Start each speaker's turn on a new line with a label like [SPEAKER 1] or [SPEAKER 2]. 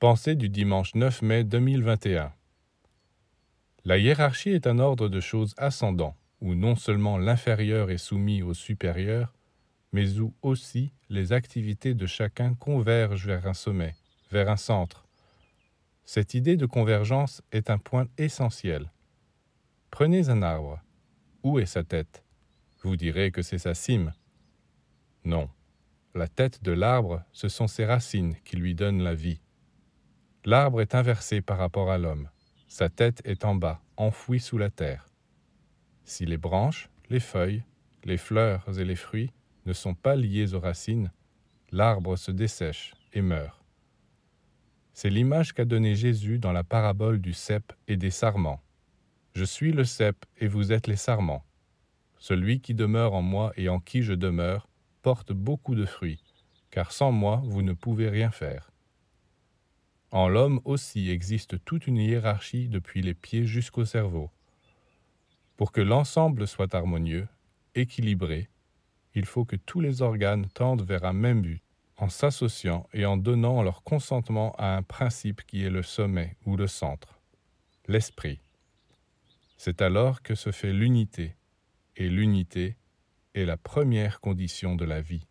[SPEAKER 1] Pensée du dimanche 9 mai 2021. La hiérarchie est un ordre de choses ascendant, où non seulement l'inférieur est soumis au supérieur, mais où aussi les activités de chacun convergent vers un sommet, vers un centre. Cette idée de convergence est un point essentiel. Prenez un arbre. Où est sa tête? Vous direz que c'est sa cime. Non. La tête de l'arbre, ce sont ses racines qui lui donnent la vie. L'arbre est inversé par rapport à l'homme. Sa tête est en bas, enfouie sous la terre. Si les branches, les feuilles, les fleurs et les fruits ne sont pas liés aux racines, l'arbre se dessèche et meurt. C'est l'image qu'a donnée Jésus dans la parabole du cep et des sarments. Je suis le cep et vous êtes les sarments. Celui qui demeure en moi et en qui je demeure porte beaucoup de fruits, car sans moi vous ne pouvez rien faire. En l'homme aussi existe toute une hiérarchie depuis les pieds jusqu'au cerveau. Pour que l'ensemble soit harmonieux, équilibré, il faut que tous les organes tendent vers un même but, en s'associant et en donnant leur consentement à un principe qui est le sommet ou le centre, l'esprit. C'est alors que se fait l'unité, et l'unité est la première condition de la vie.